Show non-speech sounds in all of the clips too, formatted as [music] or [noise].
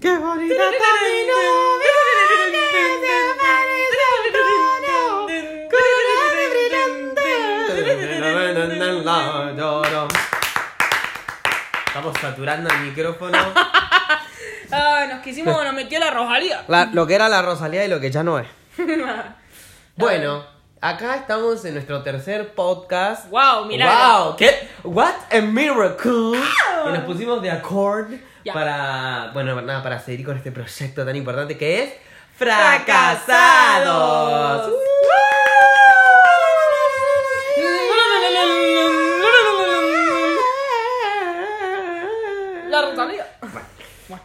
Qué bonita está mi novia, que se parece a Antonio, Estamos saturando el micrófono. [laughs] Ah, nos quisimos, nos metió la Rosalía. La- lo que era la Rosalía y lo que ya no es. [laughs] Bueno, acá estamos en nuestro tercer podcast. Wow, milagro. Wow, ¿qué? What a miracle. Y nos pusimos de accord Ya. para, bueno, nada, para seguir con este proyecto tan importante que es Fracasados. Uh.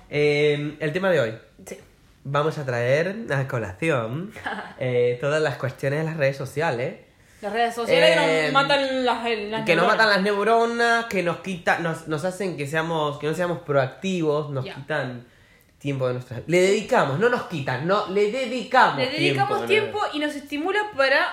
Eh, el tema de hoy. Sí. Vamos a traer a colación [laughs] eh, todas las cuestiones de las redes sociales. Las redes sociales que Eh, nos matan las, las que nos neuronas. matan las neuronas, que nos quitan, nos, nos hacen que seamos, que no seamos proactivos, nos quitan tiempo de nuestra Le dedicamos, no nos quitan, no, le dedicamos Le dedicamos de tiempo y nos estimula para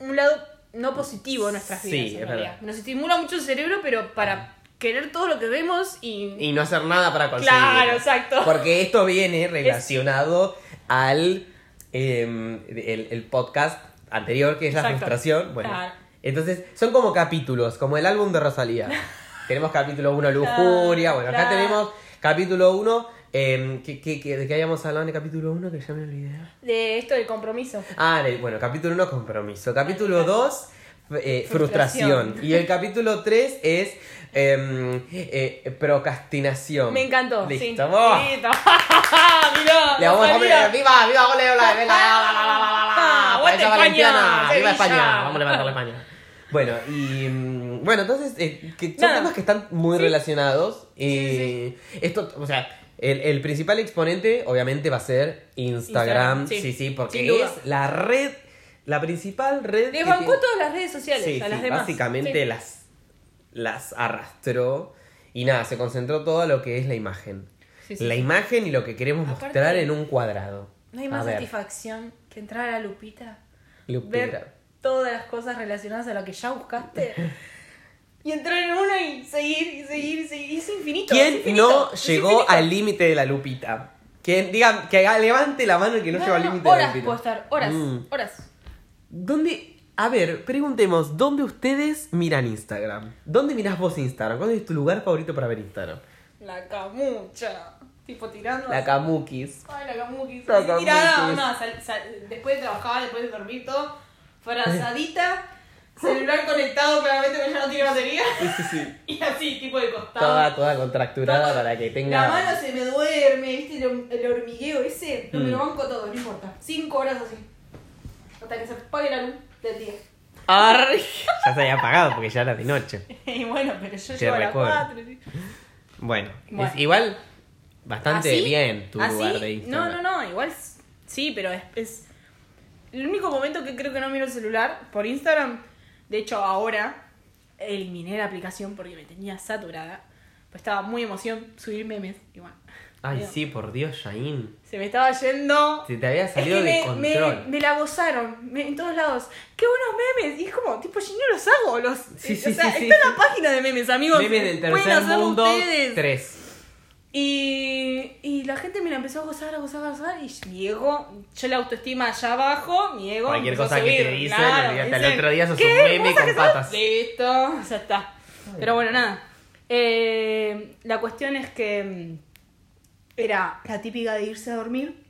un lado no positivo de nuestras Sí, vidas. en es realidad. Nos estimula mucho el cerebro, pero para querer todo lo que vemos y. Y no hacer nada para conseguirlo. Claro, exacto. Porque esto viene [laughs] relacionado al em, el, el podcast anterior, que es la frustración. Bueno, Claro. entonces son como capítulos, como el álbum de Rosalía. [laughs] tenemos capítulo 1, lujuria. Bueno, acá tenemos capítulo 1. ¿De qué habíamos hablado en el capítulo 1? Que ya me olvidé. De esto del compromiso. Ah, de- bueno, capítulo 1, compromiso. Capítulo 2, frustración. Frustración. Y el capítulo 3 es em, eh, procrastinación. Me encantó. Listo, sí. vamos. Listo. [laughs] Le vamos a poner, viva, viva, ole, ole, venga, España, viva. España, vamos a levantar España. Bueno, y mm, bueno, entonces, eh, que son Nada. temas que están muy Sí. relacionados. Y esto, o sea, el, el principal exponente, obviamente, va a ser Instagram. Instagram, sí. sí, sí, porque es la red, la principal red. Le que bancó tiene- todas las redes sociales Sí, a las sí, demás. básicamente Sí. las, las arrastró. Y nada, se concentró todo lo que es la imagen. La imagen y lo que queremos Aparte- mostrar en un cuadrado. No hay más satisfacción que entrar a la lupita, Lupita. ver todas las cosas relacionadas a lo que ya buscaste y entrar en una y seguir y seguir y seguir. Es infinito. es ¿Quién infinito, no es llegó infinito. al límite de la lupita? ¿Quién, diga, que levante la mano el que no, No, llegó al límite de la horas lupita. puedo estar, horas, Mm. horas. ¿Dónde? A ver, preguntemos, ¿dónde ustedes miran Instagram? ¿Dónde mirás vos Instagram? ¿Cuál es tu lugar favorito para ver Instagram? La camucha. Tipo tirando. La Kamukis. Ay, la camuquis. La tirada, camuquis. no, sal- sal- después de trabajar, después de dormir todo, frazadita, celular conectado claramente porque ya no tiene batería. Sí, sí, sí. [laughs] Y así, tipo de costado. Toda, toda contracturada Todo. para que tenga... La mano se me duerme, ¿viste? El, el hormigueo ese, no me lo Mm. banco todo, no importa. Cinco horas así. Hasta que se apague la luz del día. Arre. [laughs] Ya se había apagado porque ya era de noche. Y bueno, pero yo llego a las recuerdo. cuatro. ¿sí? Bueno, Bueno. es igual bastante ¿Así? bien tu ¿Así? lugar de Instagram. No, no, no, igual sí, pero es, es el único momento que creo que no miro el celular por Instagram. De hecho, ahora eliminé la aplicación porque me tenía saturada. Pues estaba muy emoción subir memes. Y bueno, Ay, sí, por Dios, Shain. se me estaba yendo. Se te había Es salido que de me, control. me la gozaron me- en todos lados. ¡Qué buenos memes! Y es como, tipo, yo no los hago. Los, Sí, eh, sí, o sea, sí, está en la página de memes, amigos. Memes del tercer mundo, ustedes. Y, y la gente me la empezó a gozar, a gozar, a gozar. Y mi ego, yo la autoestima allá abajo, mi ego. Cualquier cosa que te dicen, claro, dicen, al otro día sos "¿Qué? un meme ¿Cosa con que sos?". patas. Listo, ya está. Pero bueno, nada. Eh, la cuestión es que mm, era la típica de irse a dormir.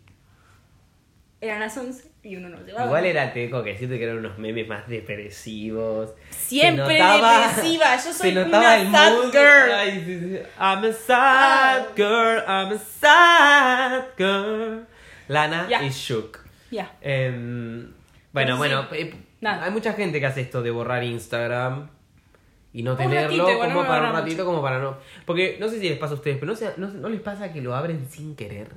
Eran las 11 y uno no se va. a Igual era teco que siento que eran unos memes más depresivos. Siempre Se notaba- depresiva, yo soy se notaba una el sad mood. girl. Ay, sí, sí. I'm a sad girl, I'm a sad girl. Lana Ya. y Shook. Ya. Em, bueno, bueno, eh, hay mucha gente que hace esto de borrar Instagram y no Un tenerlo ratito, como para un ratito, como para no. Porque no sé si les pasa a ustedes, pero no, sé- no, no les pasa que lo abren sin querer.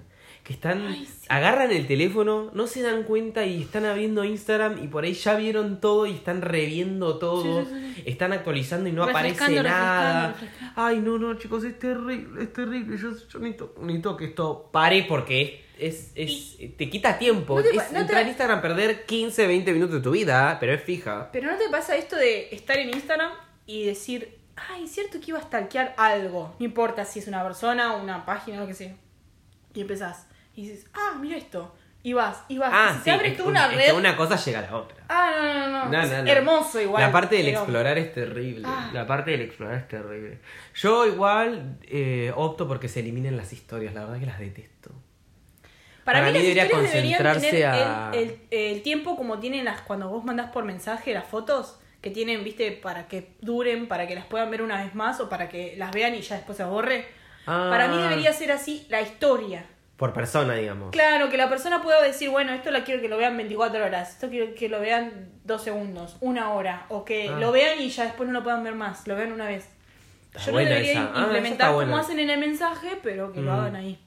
Que están, Ay, sí. agarran el teléfono, no se dan cuenta y están abriendo Instagram y por ahí ya vieron todo y están reviendo todo, Sí, sí, sí, están actualizando y no Refrescando, aparece nada. refrescando. Ay, no, no, chicos, es terrible, es terrible. Yo, yo necesito, necesito que esto pare porque es, es, es- te quita tiempo. ¿No te es te- entrar a Instagram, perder 15, 20 minutos de tu vida, pero es fija. Pero ¿no te pasa esto de estar en Instagram y decir, ay, es cierto que iba a stalkear algo? No importa si es una persona, una página, lo que sea. y empezás. Y dices, ah, mira esto. Y vas, y vas. y Ah, se sí, te abre toda una es red. que una cosa llega a la otra. Ah, no, no, no. No, Es no, no. Hermoso igual. La parte del pero- explorar es terrible. Ah. La parte del explorar es terrible. Yo igual eh, opto porque se eliminen las historias. La verdad que las detesto. Para, Para mí, mí las debería historias deberían concentrarse tener a- el, el- el tiempo como tienen las cuando vos mandás por mensaje las fotos que tienen, viste, para que duren, para que las puedan ver una vez más o para que las vean y ya después se borre. Ah. Para mí debería ser así la historia. Por persona, digamos. Claro, que la persona pueda decir, bueno, esto la quiero que lo vean 24 horas, esto quiero que lo vean dos segundos, una hora, o que Ah. lo vean y ya después no lo puedan ver más, lo vean una vez. Está Yo lo buena debería esa. Ah, implementar como hacen en el mensaje, pero que lo Mm. hagan ahí.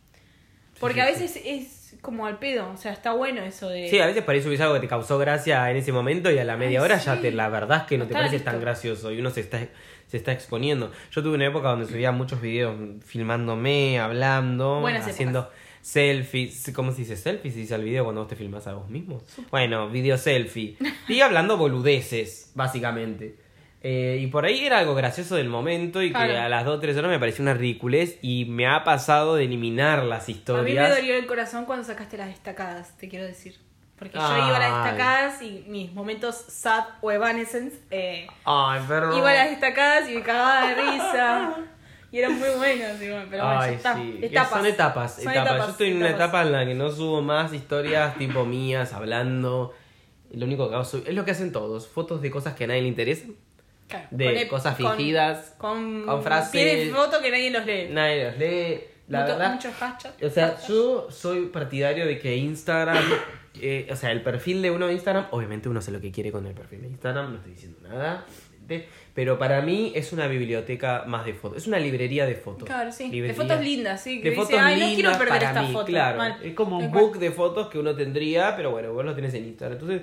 Porque a veces es como al pedo, o sea, está bueno eso de... Sí, a veces por ahí subís algo que te causó gracia en ese momento y a la media Ay, hora ya te, la verdad es que no te parece listo. tan gracioso y uno se está, se está exponiendo. Yo tuve una época donde subía muchos videos filmándome, hablando, Buenas haciendo selfies. ¿Cómo se dice selfies? Se dice al video cuando vos te filmás a vos mismo. Bueno, video selfie. Y hablando boludeces, básicamente. Eh, y por ahí era algo gracioso del momento y que a las 2 o 3 horas me pareció una ridiculez y me ha pasado de eliminar las A mí historias. me dolió el corazón cuando sacaste las destacadas, te quiero decir. Porque yo iba a las destacadas y mis momentos sad o evanescence, eh, Ay, perdón. iba a las destacadas y me cagaba de risa. Y eran muy buenos, pero bueno, ya Ay, está. sí. Etapas. Son etapas, Son etapas. Yo estoy en una etapa en la que no subo más historias tipo mías, hablando. Lo único que hago es lo que hacen todos, fotos de cosas que a nadie le interesan, Claro, de con cosas fingidas, Con, con frases- Tienes foto que nadie los lee. nadie los lee. La Mucho- verdad, Muchos hashtags. o sea, yo soy partidario de que Instagram, eh, o sea, el perfil de uno de Instagram, obviamente uno hace lo que quiere con el perfil de Instagram, no estoy diciendo nada, pero para mí es una biblioteca más de fotos, es una librería de fotos. Claro, sí. Librería. De fotos lindas, sí. Que de dice, fotos ay, no lindas quiero perder para esta mí, foto. claro. Mal. Es como un book de fotos que uno tendría, pero bueno, vos lo tenés en Instagram. Entonces,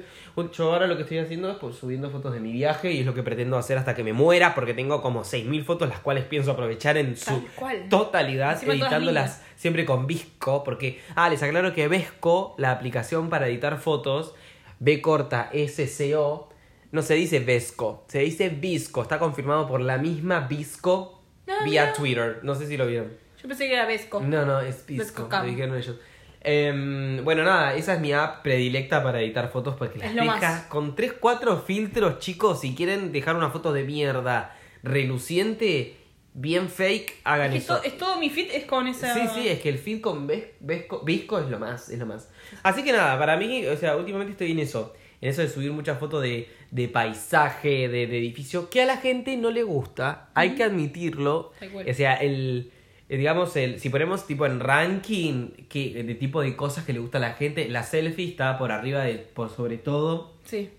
yo ahora lo que estoy haciendo es pues, subiendo fotos de mi viaje y es lo que pretendo hacer hasta que me muera, porque tengo como 6.000 fotos, las cuales pienso aprovechar en su totalidad, Encima editándolas lindas. siempre con Visco, porque, ah, les aclaro que Vesco, la aplicación para editar fotos, B corta SCO, no se dice Vesco, se dice Visco, está confirmado por la misma Visco vía. Twitter, no sé si lo vieron. Yo pensé que era Vesco. No, no, es Cam. Lo dijeron ellos. Em, bueno, nada, esa es mi app predilecta para editar fotos porque las Es lo deja más. con 3, 4 filtros, chicos. Si quieren dejar una foto de mierda reluciente, bien fake, hagan Es, que eso. to- es todo mi fit es con esa. Sí, sí, es que el feed con Vesco, Visco es lo más, es lo más. Así que nada, para mí, o sea, últimamente estoy en eso. En eso de subir muchas fotos de, de paisaje, de, de edificio, que a la gente no le gusta, hay que admitirlo. O sea, el, eh, digamos, el, si ponemos tipo en ranking que, de tipo de cosas que le gusta a la gente, la selfie está por arriba de, por sobre todo. Sí.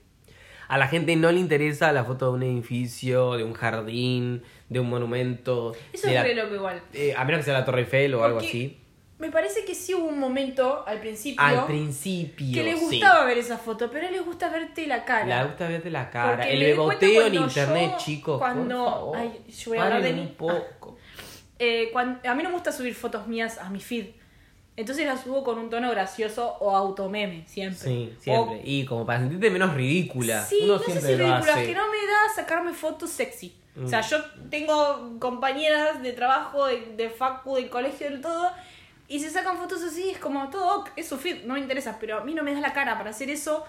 A la gente no le interesa la foto de un edificio, de un jardín, de un monumento. Eso es re loco igual. eh, a menos que sea la Torre Eiffel o algo así. Me parece que sí hubo un momento al principio. Al principio. que sí. gustaba ver esa foto, pero les gusta verte la cara. Le gusta verte la cara. Porque el beboteo en internet, yo- chicos. cuando- Por favor. ay, yo voy a hablar de un. [laughs] Eh, a mí no me gusta subir fotos mías a mi feed. Entonces las subo con un tono gracioso o automeme, siempre. Sí, siempre. Y como para sentirte menos ridícula. Sí, Uno no sé si ridícula, que no me da sacarme fotos sexy. O sea, Mm. yo tengo compañeras de trabajo, de, de facu, del colegio, de todo, y se sacan fotos así, es como todo, ok, es su feed, no me interesa, pero a mí no me da la cara para hacer eso,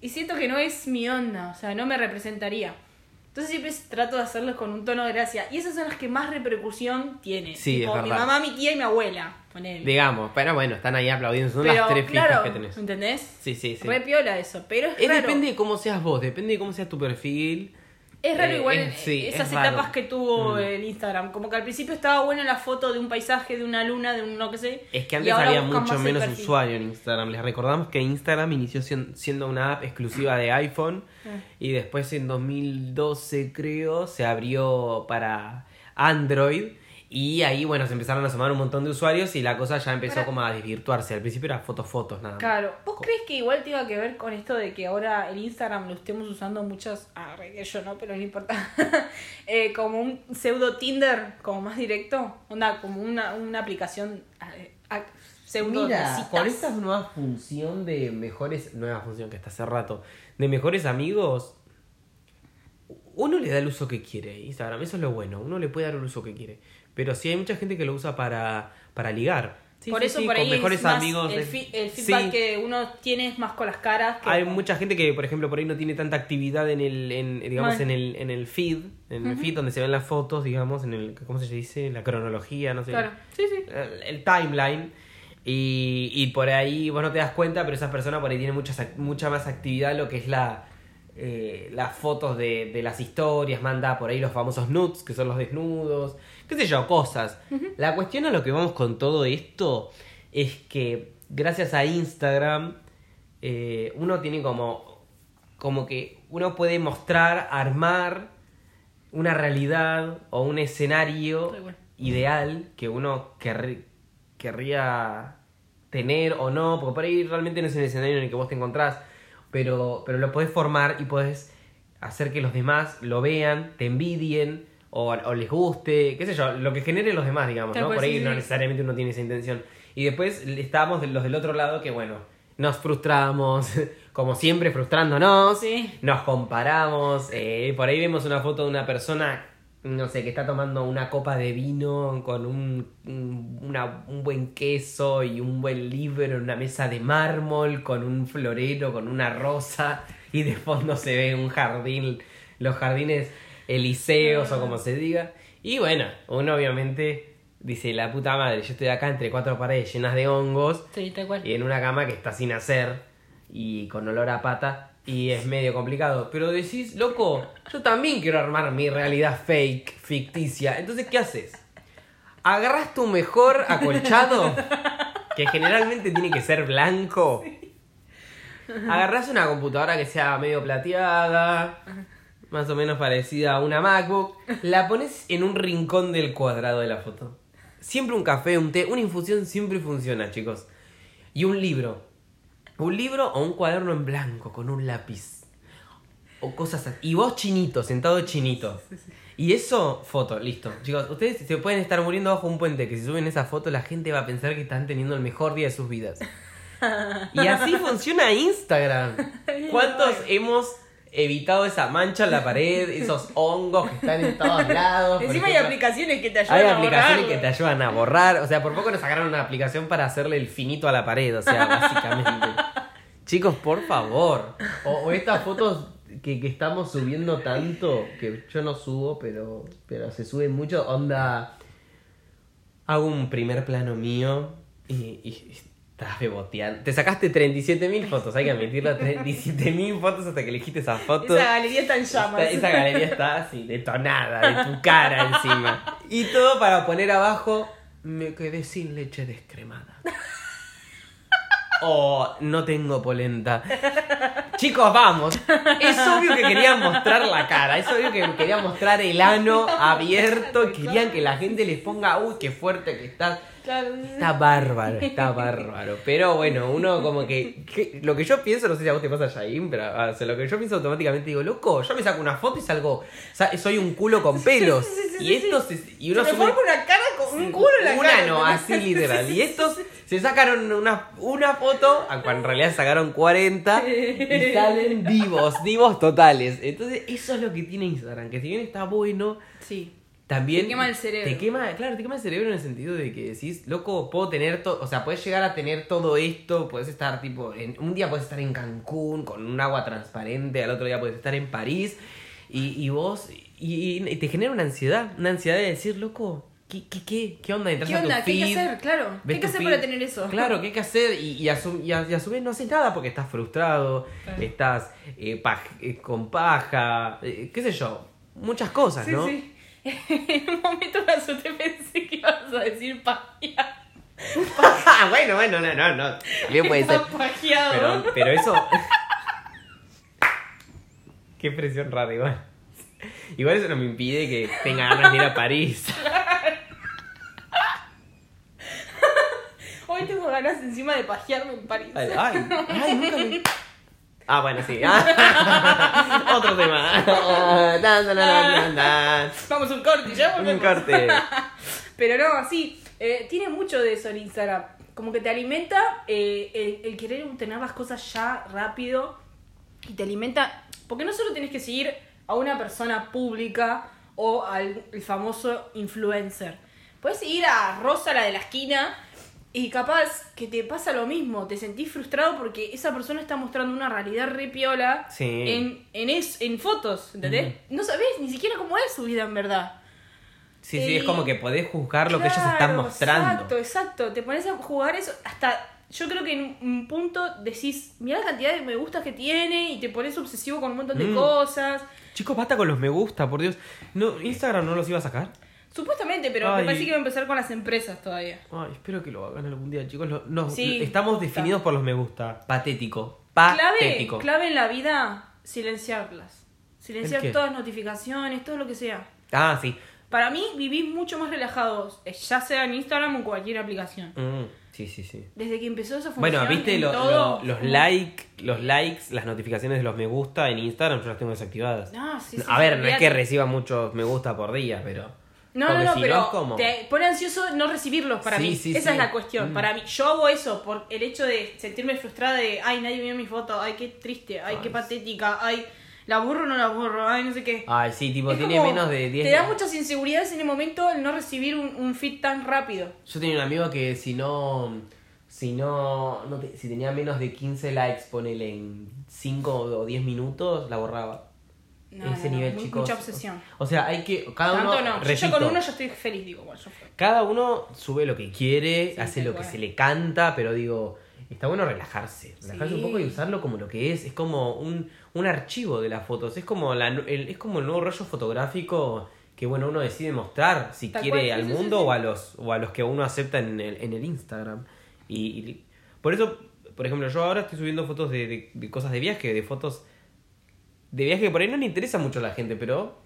y siento que no es mi onda, o sea, no me representaría. Entonces siempre trato de hacerlos con un tono de gracia, y esas son las que más repercusión tienen. Sí, Tipo, es mi verdad. mamá, mi tía y mi abuela, ponele. Digamos, pero bueno, están ahí aplaudiendo. Son pero, las tres fijas claro, que tenés. ¿entendés? Sí, sí, sí. Re piola eso, pero es raro. depende de cómo seas vos, depende de cómo sea tu perfil. Es raro Eh, igual sí, esas es raro. etapas que tuvo Mm. el Instagram. Como que al principio estaba buena la foto de un paisaje, de una luna, de un no que sé. Es que antes había mucho menos usuario en Instagram. Les recordamos que Instagram inició sien- siendo una app exclusiva de iPhone Ah. y después en 2012 creo se abrió para Android y ahí bueno se empezaron a sumar un montón de usuarios y la cosa ya empezó como a desvirtuarse. Al principio era fotos fotos nada más. Claro. ¿Vos crees que igual tenga que ver con esto de que ahora el Instagram lo estemos usando muchas. Ah, re que yo no, pero no importa. [laughs] Eh, como un pseudo Tinder, como más directo. Onda, como una, una aplicación eh, ah, pseudo Mira, citas. con esta nueva función de mejores, nueva función que está hace rato, de mejores amigos, uno le da el uso que quiere a Instagram, eso es lo bueno, uno le puede dar el uso que quiere. Pero sí hay mucha gente que lo usa para, para ligar. Sí, por sí, eso sí, por con ahí mejores es más amigos el, fi- el feedback Sí. que uno tiene es más con las caras. Que Hay con- mucha gente que, por ejemplo, por ahí no tiene tanta actividad en el, en, digamos, en el, en el feed, en el feed donde se ven las fotos, digamos, en el, ¿cómo se dice? La cronología, no sé. Claro, sí, sí. El, el timeline. Y, y por ahí vos no te das cuenta, pero esa persona por ahí tiene mucha, mucha más actividad en lo que es la, eh, las fotos de, de las historias, manda por ahí los famosos nudes, que son los desnudos, qué sé yo, cosas. La cuestión a lo que vamos con todo esto es que gracias a Instagram eh, uno tiene como, como que uno puede mostrar, armar una realidad o un escenario ideal que uno querr- querría tener o no, porque por ahí realmente no es un escenario en el que vos te encontrás, pero, pero lo podés formar y podés hacer que los demás lo vean, te envidien o, o les guste, qué sé yo, lo que genere los demás, digamos, ¿no? Por ahí no necesariamente uno tiene esa intención. Y después estábamos los del otro lado que, bueno, nos frustramos, [laughs] como siempre frustrándonos, Sí. nos comparamos, eh, por ahí vemos una foto de una persona, no sé, que está tomando una copa de vino con un, un, una- un buen queso y un buen libro en una mesa de mármol, con un florero, con una rosa, y de fondo se ve un jardín, los jardines elíseos o como se diga. Y bueno, uno obviamente dice, la puta madre, yo estoy acá entre cuatro paredes llenas de hongos Sí, tal cual. y en una cama que está sin hacer y con olor a pata y es medio complicado. Pero decís, loco, yo también quiero armar mi realidad fake, ficticia. Entonces, ¿qué haces? Agarras tu mejor acolchado, [laughs] que generalmente tiene que ser blanco. Agarras una computadora que sea medio plateada, más o menos parecida a una MacBook, la pones en un rincón del cuadrado de la foto. Siempre un café, un té, una infusión siempre funciona, chicos. Y un libro. Un libro o un cuaderno en blanco con un lápiz. O cosas así. Y vos chinito, sentado chinito. Y eso, foto, listo. Chicos, ustedes se pueden estar muriendo bajo un puente, que si suben esa foto la gente va a pensar que están teniendo el mejor día de sus vidas. Y así [laughs] funciona Instagram. ¿Cuántos hemos evitado esa mancha en la pared, esos [laughs] hongos que están en todos lados? Encima hay aplicaciones que te ayudan Hay a aplicaciones borrarlo. que te ayudan a borrar. O sea, por poco nos sacaron una aplicación para hacerle el finito a la pared. O sea, básicamente. [laughs] Chicos, por favor. O, o estas fotos que, que estamos subiendo tanto, que yo no subo, pero, pero se suben mucho. Onda. Hago un primer plano mío y, y estás beboteando. Te sacaste 37.000 fotos, hay que admitirlo. 37.000 fotos hasta que elegiste esa foto. Esa galería está en llamas. Esta- esa galería está así, detonada, de tu cara encima. Y todo para poner abajo, me quedé sin leche descremada. Oh, no tengo polenta. Chicos, vamos. Es obvio que querían mostrar la cara. Es obvio que querían mostrar el ano abierto. Querían que la gente les ponga, uy, qué fuerte que estás. Está bárbaro, está bárbaro. Pero bueno, uno como que, que- Lo que yo pienso, no sé si a vos te pasa, Jaim, pero ah, o sea, lo que yo pienso automáticamente digo, loco, yo me saco una foto y salgo. sa- Soy un culo con pelos. sí, sí, sí, y estos. se- Y uno Se me sube- forma una cara un culo en la una cara. no, así [laughs] literal. Y estos se sacaron una, una foto, a en realidad sacaron 40 y salen vivos, vivos totales. Entonces, eso es lo que tiene Instagram, que si bien está bueno, Sí. también Te quema el cerebro. Te quema, claro, te quema el cerebro en el sentido de que decís, loco, puedo tener todo, o sea, puedes llegar a tener todo esto, puedes estar tipo, en, un día puedes estar en Cancún con un agua transparente, al otro día puedes estar en París y, y vos, y, y te genera una ansiedad, una ansiedad de decir, loco, ¿qué, qué, qué, qué onda? Entras ¿Qué a tu onda? ¿Qué hay que hacer? Claro. ¿Qué hay que hacer feed. para tener eso? Claro, ¿qué hay que hacer? Y, y, a, su, y, a, y a su vez no haces nada porque estás frustrado, Claro. estás eh, paj- eh, con paja, eh, qué sé yo, muchas cosas, Sí, ¿no? sí. [laughs] En un momento me asusté, pensé que ibas a decir pajeado. [laughs] Ah, bueno, bueno, no, no, no. Bien puede ser. Pero, pero eso. [laughs] Qué presión rara, igual. Igual eso no me impide que tenga ganas de ir a París. Hoy tengo ganas encima de pajearme en París. Ay, [laughs] ay, ay, nunca me. Ah, bueno, sí. Ah, [laughs] Otro tema. [laughs] Ah, dan, dan, dan, dan, dan. Vamos un corte, ya volvemos. Un corte. Pero no, sí, eh, tiene mucho de eso el Instagram. Como que te alimenta eh, el, el querer tener las cosas ya rápido y te alimenta. Porque no solo tienes que seguir a una persona pública o al el famoso influencer. Puedes seguir a Rosa, la de la esquina, Y capaz que te pasa lo mismo, te sentís frustrado porque esa persona está mostrando una realidad re piola Sí. en, en, es, en fotos, ¿entendés? No sabés ni siquiera cómo es su vida en verdad. Sí, sí, Eh, es como que podés juzgar lo que ellos están mostrando. Exacto, exacto. Te pones a jugar eso hasta... Yo creo que en un punto decís, mira la cantidad de me gustas que tiene y te pones obsesivo con un montón de Mm. cosas. Chicos, basta con los me gusta, por Dios. No, Instagram no los iba a sacar. Supuestamente, pero Ay. me parece que va a empezar con las empresas todavía. Ay, espero que lo hagan algún día, chicos. Lo- no, Sí, estamos definidos por los me gusta. Patético. Clave, Patético. clave en la vida, silenciarlas. Silenciar ¿El qué? todas las notificaciones, todo lo que sea. Ah, sí. Para mí, vivís mucho más relajados, eh, ya sea en Instagram o en cualquier aplicación. Mm, sí, sí, sí. Desde que empezó esa función. Bueno, viste en lo- todo, lo- los como- like, los likes, las notificaciones de los me gusta en Instagram, yo las tengo desactivadas. No, sí, sí, a sí, ver, no es que reciba muchos me gusta por día, pero. No, porque no, no, si pero como- te pone ansioso no recibirlos para Sí, mí. sí, Esa sí. es la cuestión. Mm. Para mí, yo hago eso por el hecho de sentirme frustrada de, ay, nadie vio mi foto, ay, qué triste, ay, qué patética, ay, la borro o no la borro, ay, no sé qué. Ay, sí, tipo, Es tiene menos de 10 Te da muchas inseguridades en el momento el no recibir un, un feed tan rápido. Yo tenía un amigo que si no. Si no. no te- si tenía menos de 15 likes, ponele en 5 o 10 minutos, la borraba. No, Ese no, nivel, chicos. Mucha obsesión. O sea, hay que. Cada Tanto uno. no. Yo con uno ya estoy feliz, digo, bueno, yo fue. Cada uno sube lo que quiere, Sí, hace lo que se le canta, pero digo, está bueno relajarse. Relajarse Sí. un poco y usarlo como lo que es. Es como un, un archivo de las fotos. Es como, la, el, es como el nuevo rollo fotográfico que bueno uno decide mostrar si Tal quiere cual, al sí, mundo o a los o a los que uno acepta en el, en el Instagram. Y, y por eso, por ejemplo, yo ahora estoy subiendo fotos de, de- de cosas de viaje, de fotos de viaje que por ahí no le interesa mucho a la gente, pero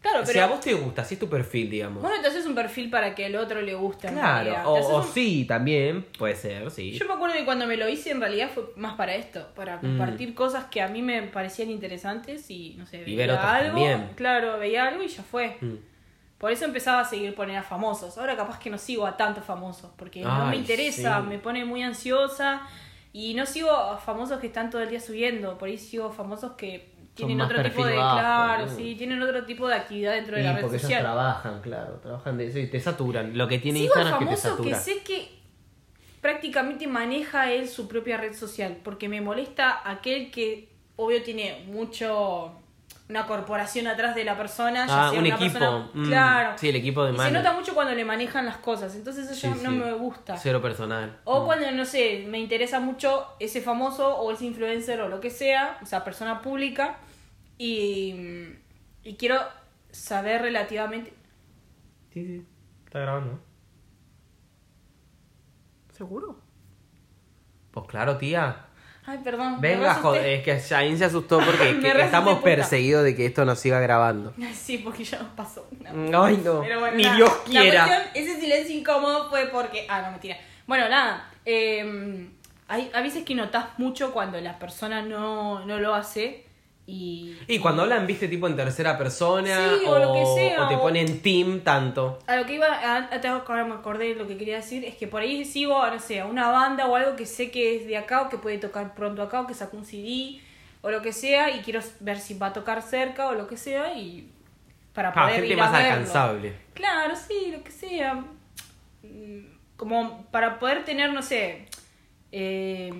Claro, si pero a vos te gusta, si es tu perfil, digamos. vos no te haces un perfil para que al otro le guste. Claro, o, un- sí, también, puede ser, sí. Yo me acuerdo que cuando me lo hice en realidad fue más para esto, Mm. para compartir cosas que a mí me parecían interesantes y no sé, Y veía ver otras algo, también. claro, veía algo y ya fue. Mm. Por eso empezaba a seguir poner a famosos. Ahora capaz que no sigo a tantos famosos, porque no me interesa, sí. me pone muy ansiosa y no sigo a famosos que están todo el día subiendo, por ahí sigo famosos que tienen otro tipo de bajo, claro, ¿no? sí, tienen otro tipo de actividad dentro de la red porque ellos social. trabajan, claro, trabajan de eso y te saturan. Lo que tiene Sigo Instagram es que te famoso que, satura. sé que prácticamente maneja él su propia red social, porque me molesta aquel que obvio tiene mucho una corporación atrás de la persona, ya Ah, sea un una equipo. persona- mm, claro. Sí, el equipo de Y se nota mucho cuando le manejan las cosas, entonces eso Sí, no sí. me gusta. Cero personal. O Mm. cuando, no sé, me interesa mucho ese famoso o ese influencer o lo que sea, o sea, persona pública, y, y quiero saber relativamente... Sí, sí, está grabando. ¿Seguro? Pues claro, tía. Ay, perdón. Venga, joder, es que Shain se asustó [laughs] porque que estamos puta. perseguidos de que esto nos siga grabando. [laughs] Sí, porque ya nos pasó. una Ay, no. Pero bueno, Ni nada. Dios La quiera. cuestión, ese silencio incómodo fue porque. Ah, no, mentira. Bueno, nada. eh, hay a veces que notas mucho cuando la persona no, no lo hace. Y. Y cuando hablan, viste, tipo en tercera persona Sí, o lo que sea, o te o- ponen team tanto. A lo que iba. Ahora me acordé de lo que quería decir. Es que por ahí sigo, no sé, a una banda o algo que sé que es de acá o que puede tocar pronto acá o que sacó un CD o lo que sea. Y quiero ver si va a tocar cerca o lo que sea. Y. Para Ah, poder gente ir más a verlo. alcanzable. Claro, sí, lo que sea. Mm, Como para poder tener, no sé, eh,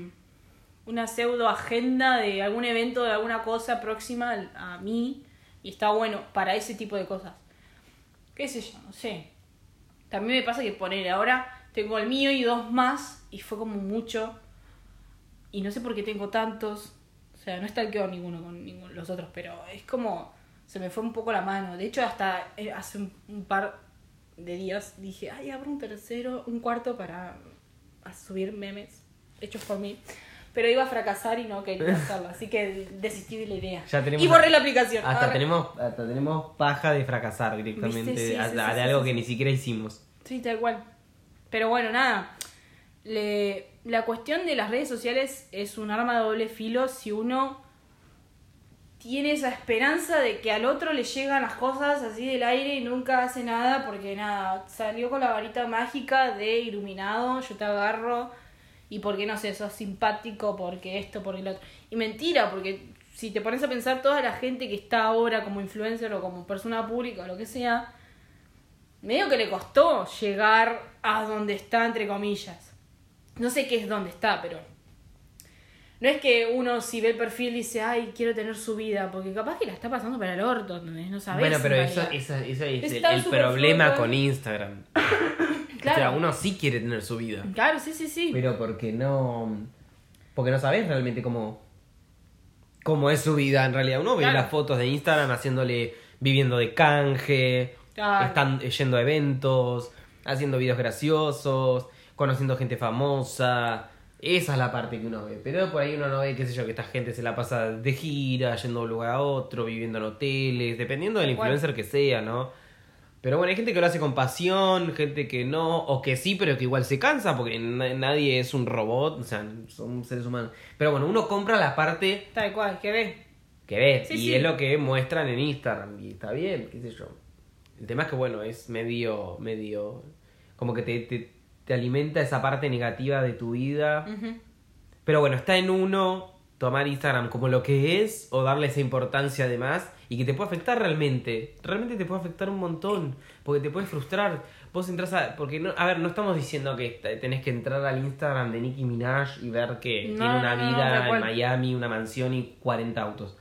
una pseudo agenda de algún evento, de alguna cosa próxima a mí. Y está bueno para ese tipo de cosas. ¿Qué sé yo? No sé. También me pasa que poner ahora tengo el mío y dos más. Y fue como mucho. Y no sé por qué tengo tantos. O sea, no está el ninguno con ninguno los otros. Pero es como. Se me fue un poco la mano. De hecho, hasta eh, hace un, par de días dije, ay, abro un tercero, un cuarto para subir memes hechos por mí. Pero iba a fracasar y no quería hacerlo. Así que desistí de la idea. Ya tenemos- y borré la aplicación. Hasta tenemos, hasta tenemos paja de fracasar directamente. Sí, de, sí, sí, algo que ni siquiera hicimos. Sí, tal cual. Pero bueno, nada. Le- la cuestión de las redes sociales es un arma de doble filo si uno tiene esa esperanza de que al otro le llegan las cosas así del aire y nunca hace nada porque nada, salió con la varita mágica de iluminado, yo te agarro y porque no sé, sos simpático, porque esto, porque lo otro. Y mentira, porque si te pones a pensar toda la gente que está ahora como influencer o como persona pública o lo que sea, medio que le costó llegar a donde está, entre comillas. No sé qué es donde está, pero. No es que uno si ve el perfil dice, ay, quiero tener su vida, porque capaz que la está pasando para el orto, ¿entendés? No sabes. Bueno, pero eso, esa- eso es el, Está el súper problema con Instagram. [laughs] Claro. O sea, uno sí quiere tener su vida. Claro, sí, sí, sí. Pero porque no. Porque no sabes realmente cómo. cómo es su vida en realidad. Uno ve las fotos de Instagram haciéndole. viviendo de canje. Claro. Están yendo a eventos. Haciendo videos graciosos. Conociendo gente famosa. Esa es la parte que uno ve. Pero por ahí uno no ve, qué sé yo, que esta gente se la pasa de gira, yendo de un lugar a otro, viviendo en hoteles, dependiendo del influencer que sea, ¿no? Pero bueno, hay gente que lo hace con pasión, gente que no, o que sí, pero que igual se cansa, porque na- nadie es un robot, o sea, son seres humanos. Pero bueno, uno compra la parte Tal cual, que ve. que ve, Sí, y sí. es lo que muestran en Instagram, y está bien, qué sé yo. El tema es que, bueno, es medio, medio, como que te, te, te alimenta esa parte negativa de tu vida. Pero bueno, está en uno tomar Instagram como lo que es o darle esa importancia además y que te puede afectar realmente. Realmente te puede afectar un montón porque te puede frustrar. Vos entras a... Porque, no, a ver, no estamos diciendo que tenés que entrar al Instagram de Nicki Minaj y ver que No, tiene una no, vida en. Miami, una mansión y 40 autos.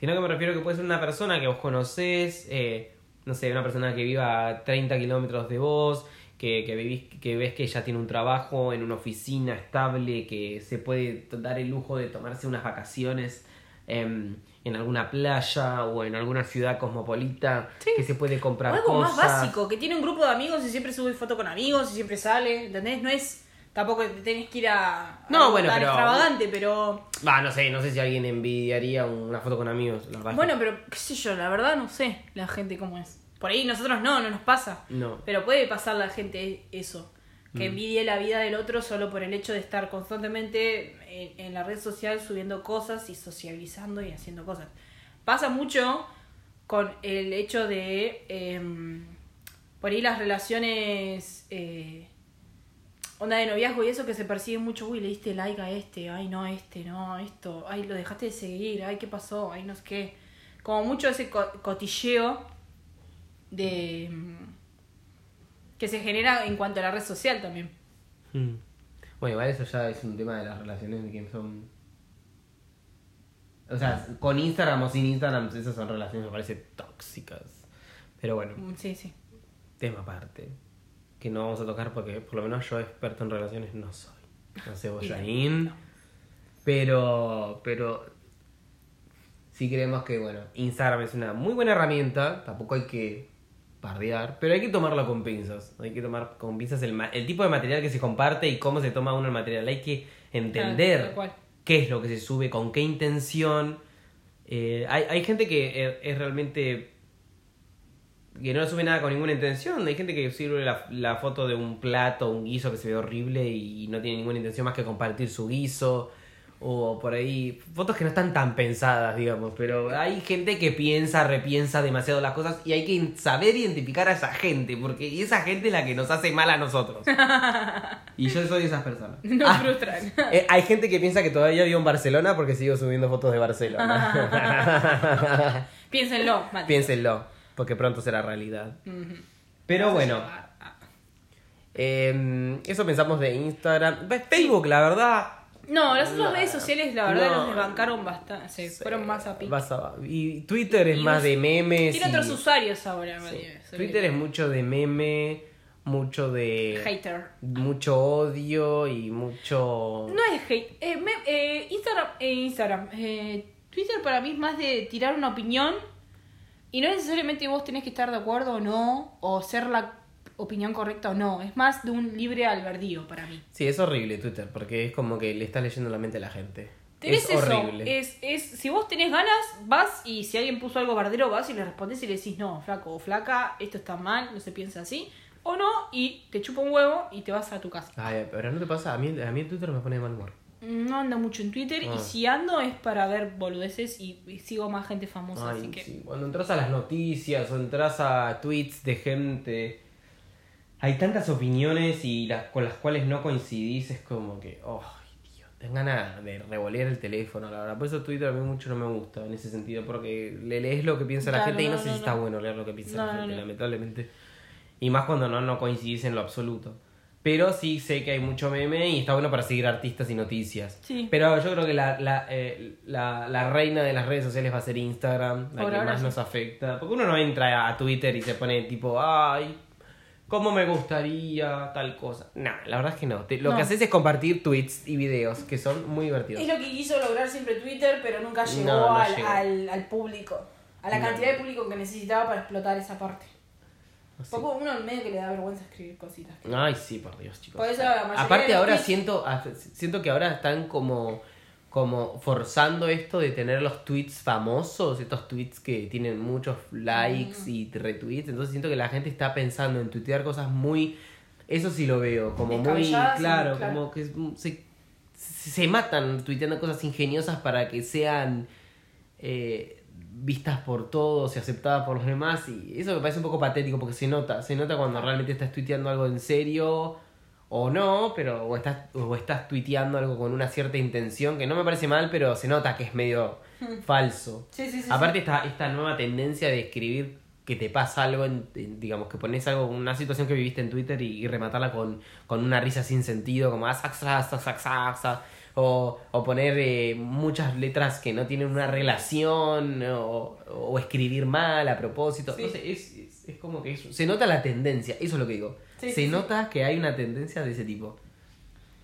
Sino que me refiero que puede ser una persona que vos conocés, eh, no sé, una persona que viva a 30 kilómetros de vos, que, que, vivís- que ves que ya tiene un trabajo en una oficina estable, que se puede dar el lujo de tomarse unas vacaciones em, en alguna playa o en alguna ciudad cosmopolita, Sí. que se puede O comprar algo cosas. más básico, que tiene un grupo de amigos y siempre sube foto con amigos y siempre sale, ¿entendés? No es tampoco tenés que ir a, a No, algo bueno, tan pero- extravagante, pero Va, no sé, no sé si alguien envidiaría una foto con amigos, la verdad. bueno, pero qué sé yo, la verdad no sé la gente cómo es. Por ahí nosotros no, no nos pasa. No. Pero puede pasar la gente eso, Mm. que envidie la vida del otro solo por el hecho de estar constantemente en, en la red social subiendo cosas y socializando y haciendo cosas. Pasa mucho con el hecho de em, por ahí las relaciones eh, onda de noviazgo y eso que se persiguen mucho, uy, le diste like a este, ay no, este, no, esto, ay, lo dejaste de seguir, ay, ¿qué pasó? Ay, no sé qué. Como mucho ese co- cotilleo de que se genera en cuanto a la red social también. Mm. Bueno, igual eso ya es un tema de las relaciones de que son. O sea, con Instagram o sin Instagram, esas son relaciones me parece tóxicas. Pero bueno, Mm, Sí, sí. tema aparte. Que no vamos a tocar porque por lo menos yo experto en relaciones no soy. No sé vos. [laughs] Pero, pero sí creemos que, bueno, Instagram es una muy buena herramienta. Tampoco hay que bardear, pero hay que tomarlo con pinzas. Hay que tomar con pinzas el, el tipo de material que se comparte y cómo se toma uno el material. Hay que entender Claro, qué es lo que se sube, con qué intención. Eh, hay, hay gente que es, es realmente que no sube nada con ninguna intención. Hay gente que sirve la, la foto de un plato, un guiso que se ve horrible y no tiene ninguna intención más que compartir su guiso. O por ahí, fotos que no están tan pensadas, digamos. Pero hay gente que piensa, repiensa demasiado las cosas y hay que saber identificar a esa gente, porque esa gente es la que nos hace mal a nosotros. [laughs] y yo soy de esas personas. Nos Ah, frustran. eh, hay gente que piensa que todavía vivo en Barcelona porque sigo subiendo fotos de Barcelona. [laughs] Piénsenlo, mal. Piénsenlo, porque pronto será realidad. Pero bueno, eh, eso pensamos de Instagram. Ve, Facebook, la verdad. No, las otras redes sociales, la verdad, No. nos desbancaron bastante. Se fueron más a a- y Twitter es Y más de memes. Tiene y- otros usuarios ahora, sí. Twitter es mucho de meme, mucho de. Hater. Mucho odio y mucho. No es hate. Eh, me- eh, Instagram, eh, Instagram. eh, Twitter para mí es más de tirar una opinión y no necesariamente vos tenés que estar de acuerdo o no, o ser la opinión correcta o no. Es más de un libre albedrío para mí. Sí, es horrible Twitter, porque es como que le estás leyendo la mente a la gente. Es eso. horrible. Es, es, si vos tenés ganas, vas y si alguien puso algo bardero, vas y le respondes y le decís, no, flaco o flaca, esto está mal, no se piensa así. O no, y te chupa un huevo y te vas a tu casa. Ay, pero no te pasa, a mí, a mí Twitter me pone de mal humor. No ando mucho en Twitter Ah. y si ando es para ver boludeces y, y sigo más gente famosa, Ay, así que... sí. Cuando entras a las noticias o entras a tweets de gente, hay tantas opiniones y las con las cuales no coincidís, es como que, oh, Dios, te dan ganas de revolear el teléfono, la verdad. Por eso Twitter a mí mucho no me gusta en ese sentido, porque le lees lo que piensa la Claro, gente y no, no, sé no, si está no. bueno leer lo que piensa No, la no, gente, no. lamentablemente. Y más cuando no, no coincidís en lo absoluto. Pero sí sé que hay mucho meme y está bueno para seguir artistas y noticias. Sí. Pero yo creo que la, la, eh, la, la reina de las redes sociales va a ser Instagram, la Por que ahora más sí. nos afecta. Porque uno no entra a Twitter y se pone tipo, ay, ¿cómo me gustaría tal cosa? No, la verdad es que no. Te- lo No. que haces es compartir tweets y videos que son muy divertidos. Es lo que quiso lograr siempre Twitter, pero nunca llegó, No, no al, llegó. Al, al público. A la cantidad de público que necesitaba para explotar esa parte. Así. Poco uno en medio que le da vergüenza escribir cositas. Ay, sí, por Dios, chicos. Por eso la Aparte ahora tweets- siento, ah, siento que ahora están como, como forzando esto de tener los tweets famosos, estos tweets que tienen muchos likes Mm. y retweets. Entonces siento que la gente está pensando en tuitear cosas muy... Eso sí lo veo, como muy... Claro. como que se, se matan tuiteando cosas ingeniosas para que sean... eh, vistas por todos y aceptadas por los demás y eso me parece un poco patético porque se nota, se nota cuando realmente estás tuiteando algo en serio o no, pero o estás o estás tuiteando algo con una cierta intención que no me parece mal, pero se nota que es medio falso. Sí, sí, sí. Aparte esta, esta nueva tendencia de escribir que te pasa algo, en, digamos, que pones algo, una situación que viviste en Twitter y, y rematarla con, con una risa sin sentido, como ah, o, o poner eh, muchas letras que no tienen una relación, o, o escribir mal a propósito. No sé, es, es, es como que eso- se nota la tendencia, eso es lo que digo. Sí, se sí, sí. nota que hay una tendencia de ese tipo.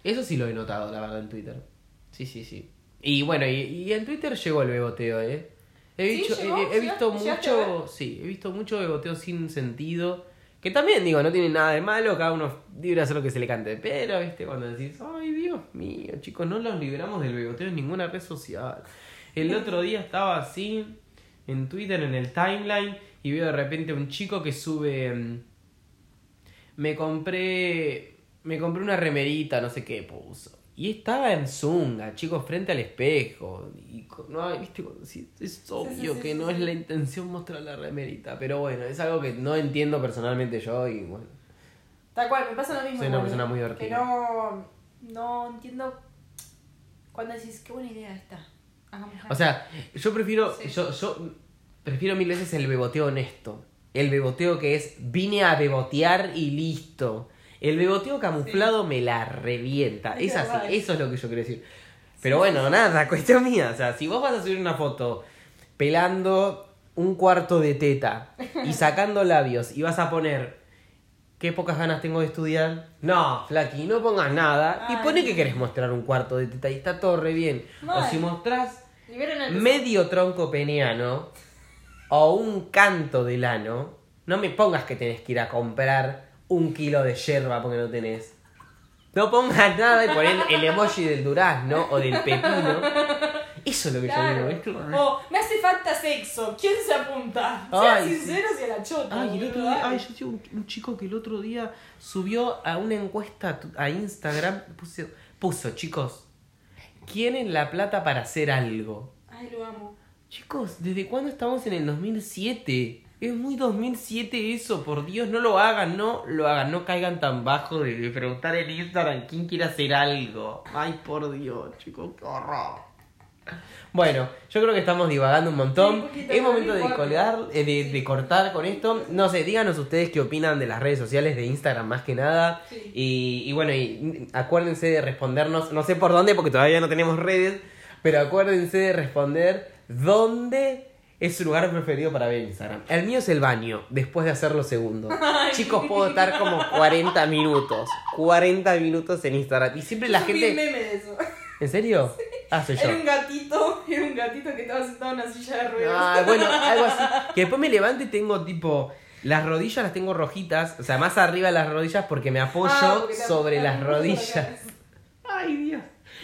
Eso sí lo he notado, la verdad, en Twitter. Sí, sí, sí. Y bueno, y, y en Twitter llegó el beboteo, ¿eh? He, ¿Sí? dicho- ¿Llegó? he- he visto ¿Llegaste a mucho, sí, he visto mucho beboteo sin sentido. Que también, digo, no tiene nada de malo, cada uno libre de hacer lo que se le cante. Pero, viste, cuando decís, ay, Dios mío, chicos, no los liberamos del beboteo en ninguna red social. El otro día estaba así, en Twitter, en el timeline, y veo de repente un chico que sube... Me compré. Me compré una remerita, no sé qué puso. Y estaba en Zunga, chicos, frente al espejo. Y no, viste, es obvio sí, que sí, no es la intención mostrar la remerita. Pero bueno, es algo que no entiendo personalmente yo y bueno. Tal cual, me pasa lo mismo. Soy una persona ¿eh? muy divertida. Que no, no entiendo cuando decís, qué buena idea esta. O sea, yo prefiero. Yo, yo prefiero mil veces el beboteo honesto. El beboteo que es vine a bebotear y listo. El beboteo camuflado me la revienta. Es Es así, eso es lo que yo quiero decir. Pero bueno, nada, [laughs] cuestión mía. O sea, si vos vas a subir una foto pelando un cuarto de teta y [laughs] sacando labios y vas a poner qué pocas ganas tengo de estudiar. No, Flaki, no pongas nada. y pone que querés mostrar un cuarto de teta y está todo re bien. O si mostrás medio tronco peniano o un canto del ano, no me pongas que tenés que ir a comprar un kilo de yerba porque no tenés. No pongas [laughs] nada y poner el emoji del durazno o del pepino. Eso es lo que yo digo. como- Oh, me hace falta sexo. ¿Quién se apunta? Sean Ay, sí. sinceros y a la chota. Ay, el otro día, ay, yo tengo un, un chico que el otro día subió a una encuesta a Instagram, puso, puso, chicos, ¿quieren la plata para hacer algo? Ay, lo amo. Chicos, ¿desde cuándo estamos en el 2007? Es muy 2007 eso, por Dios, no lo hagan, no lo hagan, no caigan tan bajo de, preguntar en Instagram quién quiere hacer algo. Ay, por Dios, chicos, qué horror. Bueno, yo creo que estamos divagando un montón. es momento de colgar, eh, de, de cortar con esto. No sé, díganos ustedes qué opinan de las redes sociales de Instagram más que nada. Sí. Y, y bueno, y acuérdense de respondernos, no sé por dónde porque todavía no tenemos redes, pero acuérdense de responder dónde es su lugar preferido para ver Instagram. El mío es el baño, después de hacerlo segundo. [laughs] Chicos, puedo estar como 40 minutos, 40 minutos en Instagram. Y siempre la Yo subí un gente... meme de eso. ¿En serio? [laughs] Ah, soy yo. Era un gatito, era un gatito que estaba sentado en una silla de ruedas. Ah, bueno, algo así. [laughs] Que después me levanto y tengo tipo. Las rodillas las tengo rojitas, o sea, más arriba de las rodillas porque me apoyo Ah, porque sobre las la rodillas. Ay, Dios.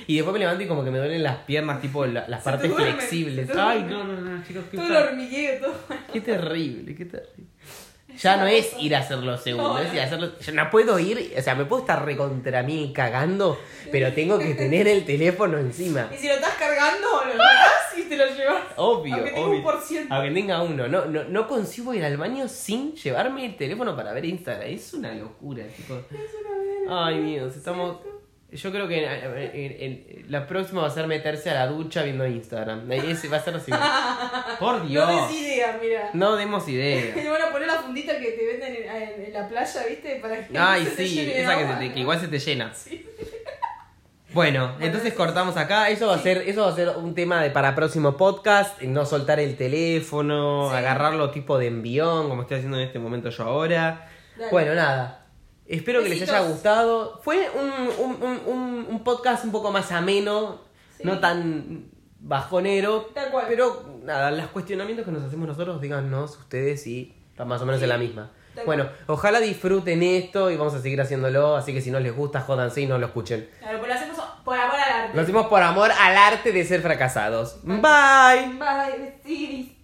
Y después me levanto y como que me duelen las piernas, tipo la- las Se partes duerme, flexibles. Ay, no, no, no, chicos, qué, Todo el hormigueo, todo. qué terrible, qué terrible. Ya no es ir a hacerlo segundo, No, es ir a hacerlo. Yo no puedo ir, o sea, me puedo estar recontra mí cagando, pero tengo que tener el teléfono encima. Y si lo estás cargando, lo sacás y te lo llevas. Obvio, Aunque tenga obvio. un por ciento. Aunque tenga uno. No, no, no consigo ir al baño sin llevarme el teléfono para ver Instagram. Es una locura, chicos. Ay, Dios, estamos... Yo creo que en- en- en- la próxima va a ser meterse a la ducha viendo Instagram. Ese va a ser así. [laughs] Por Dios. No des idea, mira. No demos idea. Le [laughs] van a poner la fundita que te venden en, la playa, ¿viste? Para que Ay, no se te sí, llene de esa que, agua. se te- que igual se te llena. [laughs] Bueno, entonces cortamos acá. Eso va a ser, eso va a ser un tema de para próximo podcast. No soltar el teléfono, Sí. agarrarlo tipo de envión, como estoy haciendo en este momento yo ahora. Dale. Bueno, nada. Espero que les haya gustado. Fue un, un, un, un- podcast un poco más ameno, Sí. no tan bajonero. Tal cual. Pero nada, los cuestionamientos que nos hacemos nosotros, díganos ustedes si están más o menos Sí. en la misma. Tal Bueno, ojalá disfruten esto y vamos a seguir haciendo así que si no les gusta, jódanse y no lo escuchen. Claro, pues lo hacemos por amor al arte. Lo hacemos por amor al arte de ser fracasados. Bye. Bye, besitos.